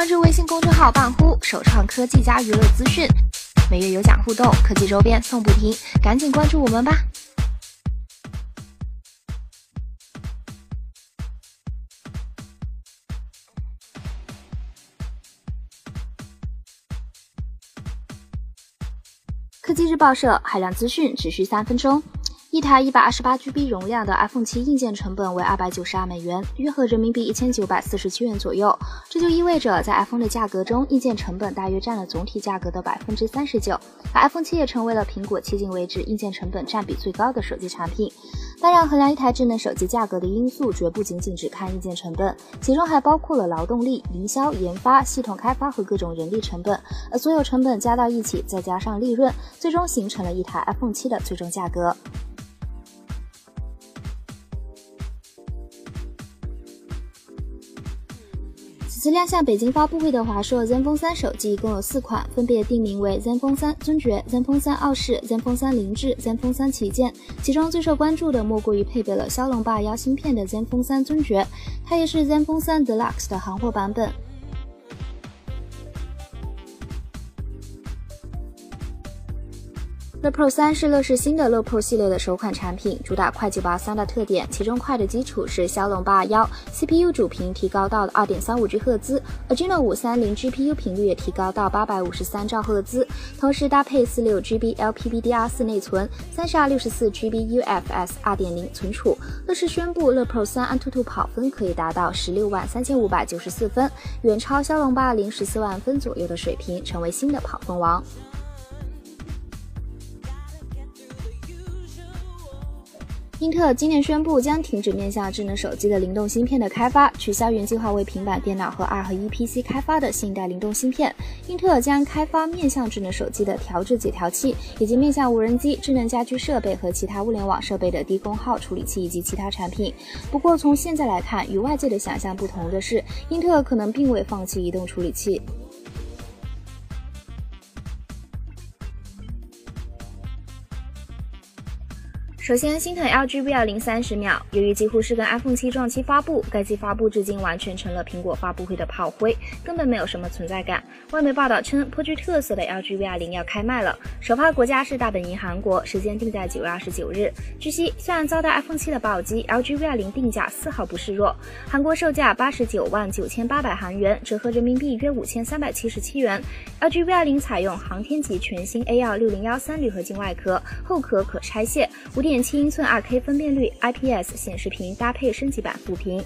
关注微信公众号“半呼”，首创科技加娱乐资讯，每月有奖互动，科技周边送不停，赶紧关注我们吧！科技日报社海量资讯，只需三分钟。一台一百二十八 GB 容量的 iPhone 七硬件成本为二百九十二美元，约合人民币一千九百四十七元左右。这就意味着，在 iPhone 的价格中，硬件成本大约占了总体价格的百分之三十九。iPhone 七也成为了苹果迄今为止硬件成本占比最高的手机产品。当然，衡量一台智能手机价格的因素绝不仅仅只看硬件成本，其中还包括了劳动力、营销、研发、系统开发和各种人力成本。而所有成本加到一起，再加上利润，最终形成了一台 iPhone 七的最终价格。此次亮相北京发布会的华硕 Zenfone 3手机共有四款，分别定名为 Zenfone 3尊爵、Zenfone 3傲视、Zenfone 3凌志、Zenfone 3旗舰。其中最受关注的莫过于配备了骁龙八幺芯片的 Zenfone 3尊爵，它也是 Zenfone 3 Deluxe 的行货版本。乐 Pro 三是乐视新的乐 Pro 系列的首款产品，主打快捷拔三的特点。其中快的基础是骁龙八二幺，CPU 主频提高到了二点三五 G 赫兹，Adreno 五三零 GPU 频率也提高到八百五十三兆赫兹，同时搭配四六 GB LPDDR 四内存，三十二六十四 GB UFS 二点零存储。乐视宣布，乐 Pro 三安兔兔跑分可以达到十六万三千五百九十四分，远超骁龙八二零十四万分左右的水平，成为新的跑分王。英特尔今年宣布将停止面向智能手机的灵动芯片的开发，取消原计划为平板电脑和二合一 PC 开发的新一代灵动芯片。英特尔将开发面向智能手机的调制解调器，以及面向无人机、智能家居设备和其他物联网设备的低功耗处理器以及其他产品。不过，从现在来看，与外界的想象不同的是，英特尔可能并未放弃移动处理器。首先，心疼 LG V20 三十秒。由于几乎是跟 iPhone 七撞期发布，该机发布至今完全成了苹果发布会的炮灰，根本没有什么存在感。外媒报道称，颇具特色的 LG V20 要开卖了，首发国家是大本营韩国，时间定在九月二十九日。据悉，虽然遭到 iPhone 七的暴击，LG V20 定价丝毫不示弱，韩国售价八十九万九千八百韩元，折合人民币约五千三百七十七元。LG V20 采用航天级全新 A2 六零幺三铝合金外壳，后壳可拆卸，五点。七英寸 2K 分辨率 IPS 显示屏搭配升级版副屏。